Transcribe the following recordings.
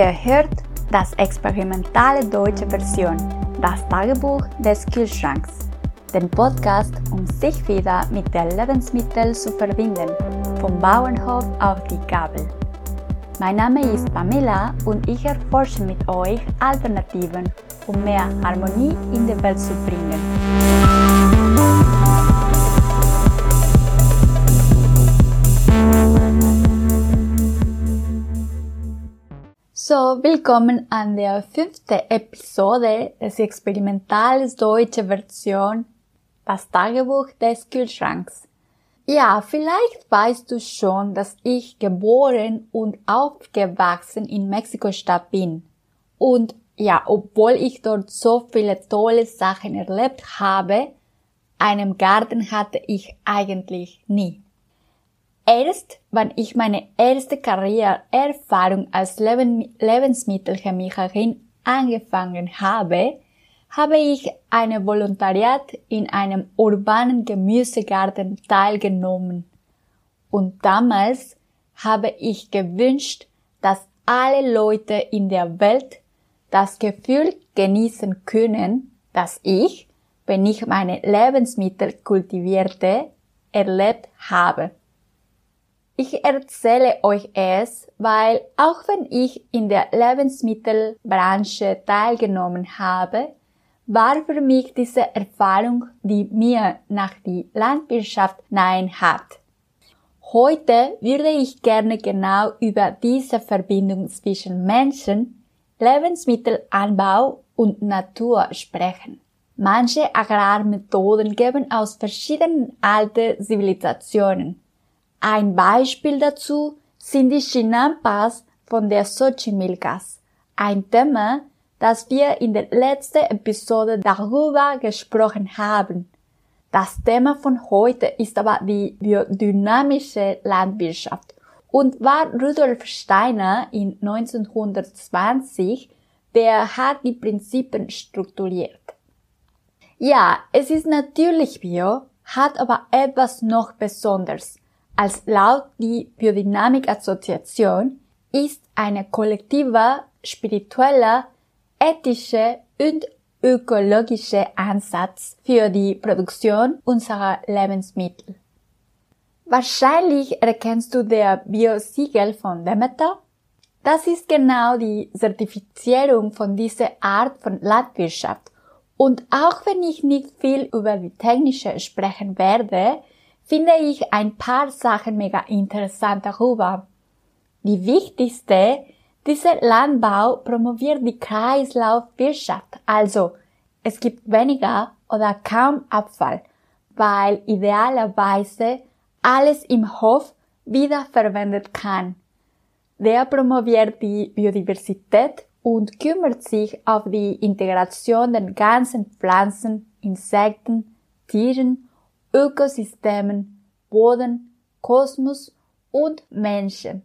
Ihr hört das experimentale deutsche Version, das Tagebuch des Kühlschranks, den Podcast, um sich wieder mit der Lebensmittel zu verbinden, vom Bauernhof auf die Gabel. Mein Name ist Pamela und ich erforsche mit euch Alternativen, um mehr Harmonie in die Welt zu bringen. So, willkommen an der fünften Episode des experimentales deutsche Version Das Tagebuch des Kühlschranks. Ja, vielleicht weißt du schon, dass ich geboren und aufgewachsen in Mexiko-Stadt bin. Und ja, obwohl ich dort so viele tolle Sachen erlebt habe, einen Garten hatte ich eigentlich nie. Erst, wenn ich meine erste Karriereerfahrung als Lebensmittelchemikerin angefangen habe, habe ich eine Volontariat in einem urbanen Gemüsegarten teilgenommen. Und damals habe ich gewünscht, dass alle Leute in der Welt das Gefühl genießen können, dass ich, wenn ich meine Lebensmittel kultivierte, erlebt habe. Ich erzähle euch es, weil auch wenn ich in der Lebensmittelbranche teilgenommen habe, war für mich diese Erfahrung, die mir nach die Landwirtschaft nein hat. Heute würde ich gerne genau über diese Verbindung zwischen Menschen, Lebensmittelanbau und Natur sprechen. Manche Agrarmethoden geben aus verschiedenen alten Zivilisationen ein Beispiel dazu sind die Chinampas von der Xochimilcas, ein Thema, das wir in der letzten Episode darüber gesprochen haben. Das Thema von heute ist aber die biodynamische Landwirtschaft und war Rudolf Steiner in 1920, der hat die Prinzipien strukturiert. Ja, es ist natürlich bio, hat aber etwas noch Besonderes als laut die Biodynamik-Assoziation ist eine kollektive, spirituelle, ethische und ökologische Ansatz für die Produktion unserer Lebensmittel. Wahrscheinlich erkennst du der Bio-Siegel von Demeter. Das ist genau die Zertifizierung von dieser Art von Landwirtschaft. Und auch wenn ich nicht viel über die technische sprechen werde, finde ich ein paar Sachen mega interessant darüber. Die wichtigste, dieser Landbau promoviert die Kreislaufwirtschaft, also es gibt weniger oder kaum Abfall, weil idealerweise alles im Hof wiederverwendet kann. Der promoviert die Biodiversität und kümmert sich auf die Integration der ganzen Pflanzen, Insekten, Tieren Ökosystemen, Boden, Kosmos und Menschen.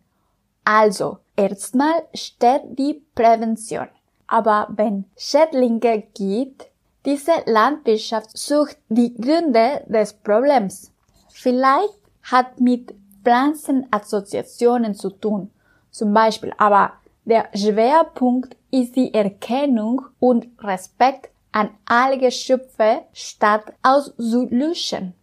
Also, erstmal steht die Prävention. Aber wenn Schädlinge gibt, diese Landwirtschaft sucht die Gründe des Problems. Vielleicht hat mit Pflanzenassoziationen zu tun, zum Beispiel, aber der Schwerpunkt ist die Erkennung und Respekt an alle Geschöpfe statt auszulöschen.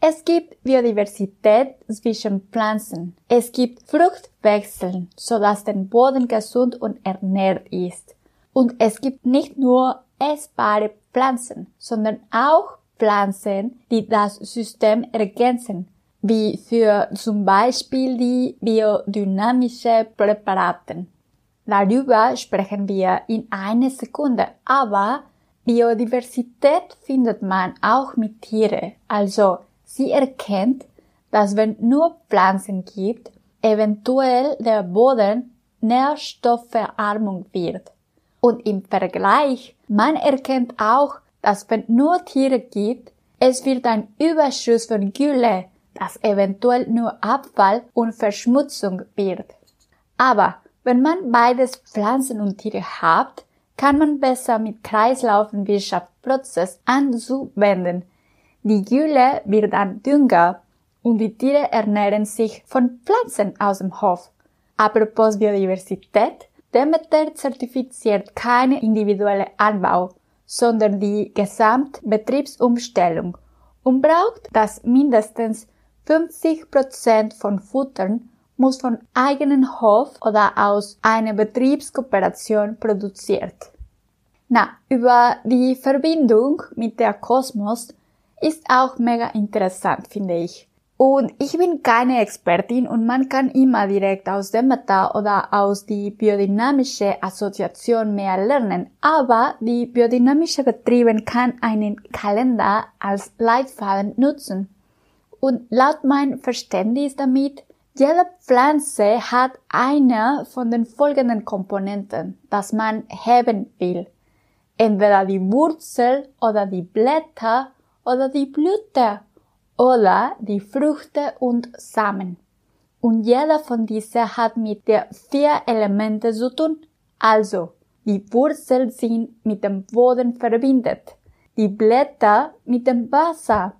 Es gibt Biodiversität zwischen Pflanzen. Es gibt Fruchtwechsel, sodass der Boden gesund und ernährt ist. Und es gibt nicht nur essbare Pflanzen, sondern auch Pflanzen, die das System ergänzen, wie für zum Beispiel die biodynamische Präparaten. Darüber sprechen wir in einer Sekunde, aber Biodiversität findet man auch mit Tiere. Also sie erkennt, dass wenn nur Pflanzen gibt, eventuell der Boden Nährstoffverarmung wird. Und im Vergleich, man erkennt auch, dass wenn nur Tiere gibt, es wird ein Überschuss von Gülle, das eventuell nur Abfall und Verschmutzung wird. Aber wenn man beides Pflanzen und Tiere hat, kann man besser mit Kreislaufwirtschaftsprozess anzuwenden. Die Gülle wird dann Dünger und die Tiere ernähren sich von Pflanzen aus dem Hof. Apropos Biodiversität, Demeter zertifiziert keine individuelle Anbau, sondern die Gesamtbetriebsumstellung und braucht, dass mindestens 50 Prozent von Futtern muss von eigenen Hof oder aus einer Betriebskooperation produziert. Na, über die Verbindung mit der Kosmos ist auch mega interessant, finde ich. Und ich bin keine Expertin und man kann immer direkt aus dem Meta oder aus die biodynamische Assoziation mehr lernen. Aber die biodynamische Betrieben kann einen Kalender als Leitfaden nutzen. Und laut mein Verständnis damit, jede Pflanze hat eine von den folgenden Komponenten, das man heben will. Entweder die Wurzel oder die Blätter oder die Blüte oder die Früchte und Samen. Und jeder von diesen hat mit der vier Elemente zu tun. Also, die Wurzel sind mit dem Boden verbindet, die Blätter mit dem Wasser,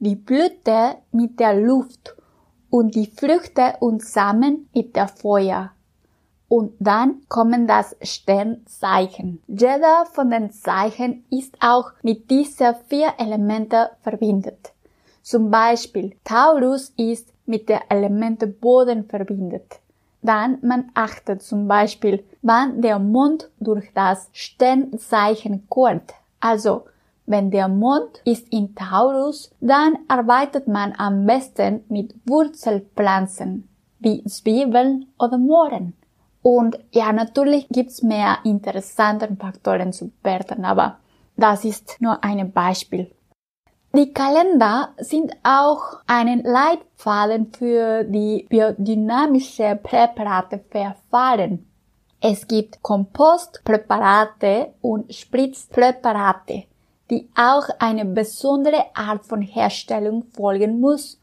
die Blüte mit der Luft und die Früchte und Samen mit der Feuer. Und dann kommen das Sternzeichen. Jeder von den Zeichen ist auch mit diesen vier Elementen verbindet. Zum Beispiel Taurus ist mit der Elemente Boden verbindet. Dann man achtet zum Beispiel, wann der Mond durch das Sternzeichen kommt. Also, wenn der Mond ist in Taurus, dann arbeitet man am besten mit Wurzelpflanzen, wie Zwiebeln oder Mohren. Und ja, natürlich gibt's mehr interessante Faktoren zu bewerten, aber das ist nur ein Beispiel. Die Kalender sind auch einen Leitfaden für die biodynamische Präparateverfahren. Es gibt Kompostpräparate und Spritzpräparate, die auch eine besondere Art von Herstellung folgen muss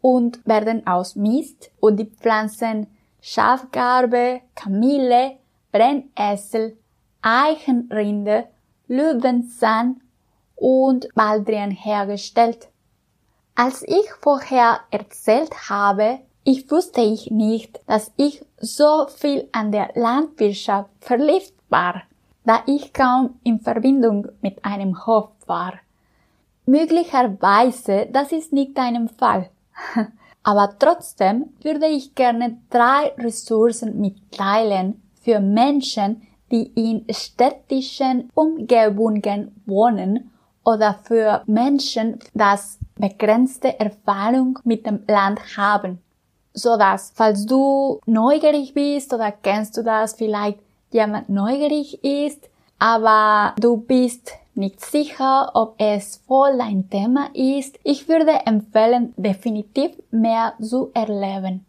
und werden aus Mist und die Pflanzen Schafgarbe, Kamille, Brennessel, Eichenrinde, Löwenzahn und Baldrian hergestellt. Als ich vorher erzählt habe, ich wusste ich nicht, dass ich so viel an der Landwirtschaft verliebt war, da ich kaum in Verbindung mit einem Hof war. Möglicherweise, das ist nicht deinem Fall. Aber trotzdem würde ich gerne drei Ressourcen mitteilen für Menschen, die in städtischen Umgebungen wohnen oder für Menschen, das begrenzte Erfahrung mit dem Land haben. So dass, falls du neugierig bist oder kennst du das vielleicht jemand neugierig ist, aber du bist nicht sicher, ob es voll dein Thema ist, ich würde empfehlen, definitiv mehr zu erleben.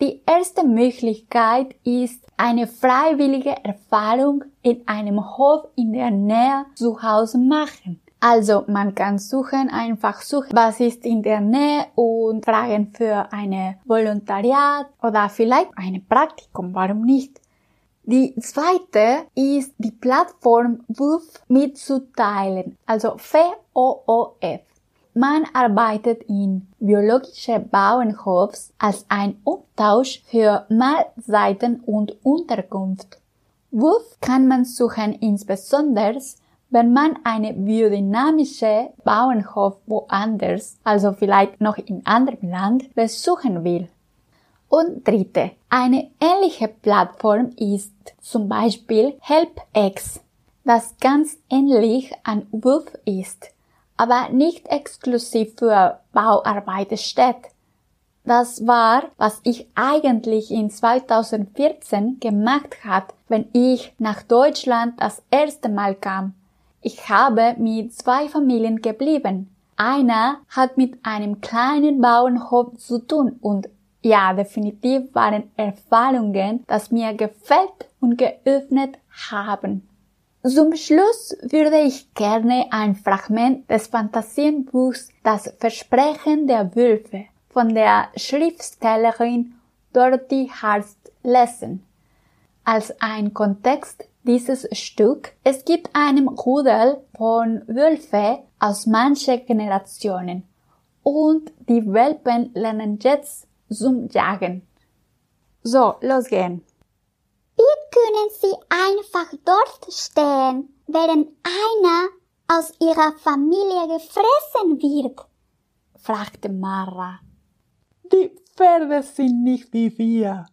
Die erste Möglichkeit ist eine freiwillige Erfahrung in einem Hof in der Nähe zu Hause machen. Also man kann suchen, einfach suchen, was ist in der Nähe und fragen für eine Volontariat oder vielleicht ein Praktikum, warum nicht? Die zweite ist die Plattform WUF mitzuteilen, also VOOF. Man arbeitet in biologische Bauernhofs als ein Umtausch für Mahlzeiten und Unterkunft. WUF kann man suchen insbesondere, wenn man eine biodynamische Bauernhof woanders, also vielleicht noch in anderem Land, besuchen will. Und dritte, eine ähnliche Plattform ist zum Beispiel HelpX, das ganz ähnlich an WUF ist, aber nicht exklusiv für Bauarbeiter steht. Das war, was ich eigentlich in 2014 gemacht hat, wenn ich nach Deutschland das erste Mal kam. Ich habe mit zwei Familien geblieben. Einer hat mit einem kleinen Bauernhof zu tun und ja, definitiv waren Erfahrungen, das mir gefällt und geöffnet haben. Zum Schluss würde ich gerne ein Fragment des Fantasienbuchs Das Versprechen der Wölfe von der Schriftstellerin Dorothy Harst lesen. Als ein Kontext dieses Stück, es gibt einen Rudel von Wölfe aus manchen Generationen und die Welpen lernen jetzt zum Jagen. So, los gehen. Ihr können sie einfach dort stehen, während einer aus ihrer Familie gefressen wird? fragte Mara. Die Pferde sind nicht wie wir.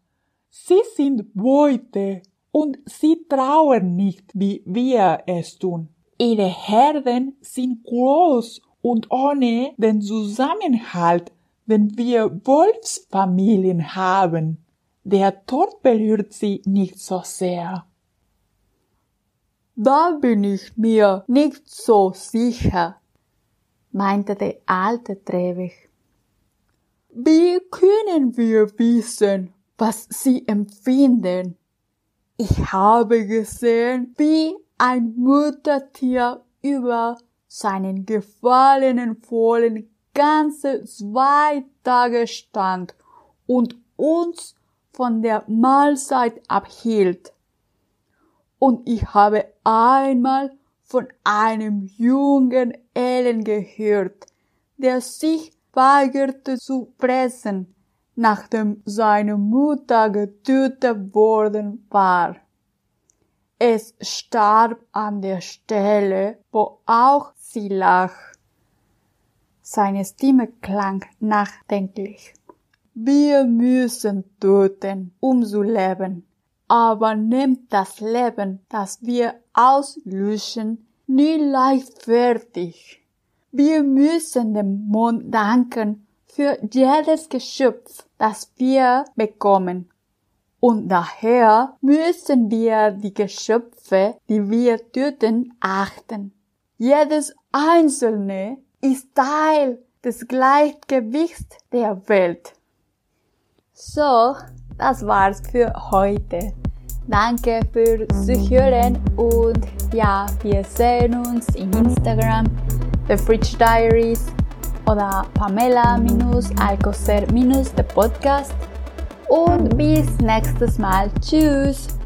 Sie sind Beute und sie trauern nicht, wie wir es tun. Ihre Herden sind groß und ohne den Zusammenhalt, den wir Wolfsfamilien haben. Der Tod berührt sie nicht so sehr. Da bin ich mir nicht so sicher, meinte der alte Trewig. Wie können wir wissen, was sie empfinden? Ich habe gesehen, wie ein Muttertier über seinen gefallenen Fohlen ganze zwei Tage stand und uns von der Mahlzeit abhielt. Und ich habe einmal von einem jungen Ellen gehört, der sich weigerte zu fressen, nachdem seine Mutter getötet worden war. Es starb an der Stelle, wo auch sie lag. Seine Stimme klang nachdenklich. Wir müssen töten, um zu leben. Aber nehmt das Leben, das wir auslöschen, nie leichtfertig. Wir müssen dem Mond danken für jedes Geschöpf, das wir bekommen. Und daher müssen wir die Geschöpfe, die wir töten, achten. Jedes einzelne ist Teil des Gleichgewichts der Welt. So, das war's für heute. Danke fürs Zuhören und ja, wir sehen uns in Instagram, The Fridge Diaries oder Pamela-Alcocer- der Podcast. Und bis nächstes Mal. Tschüss!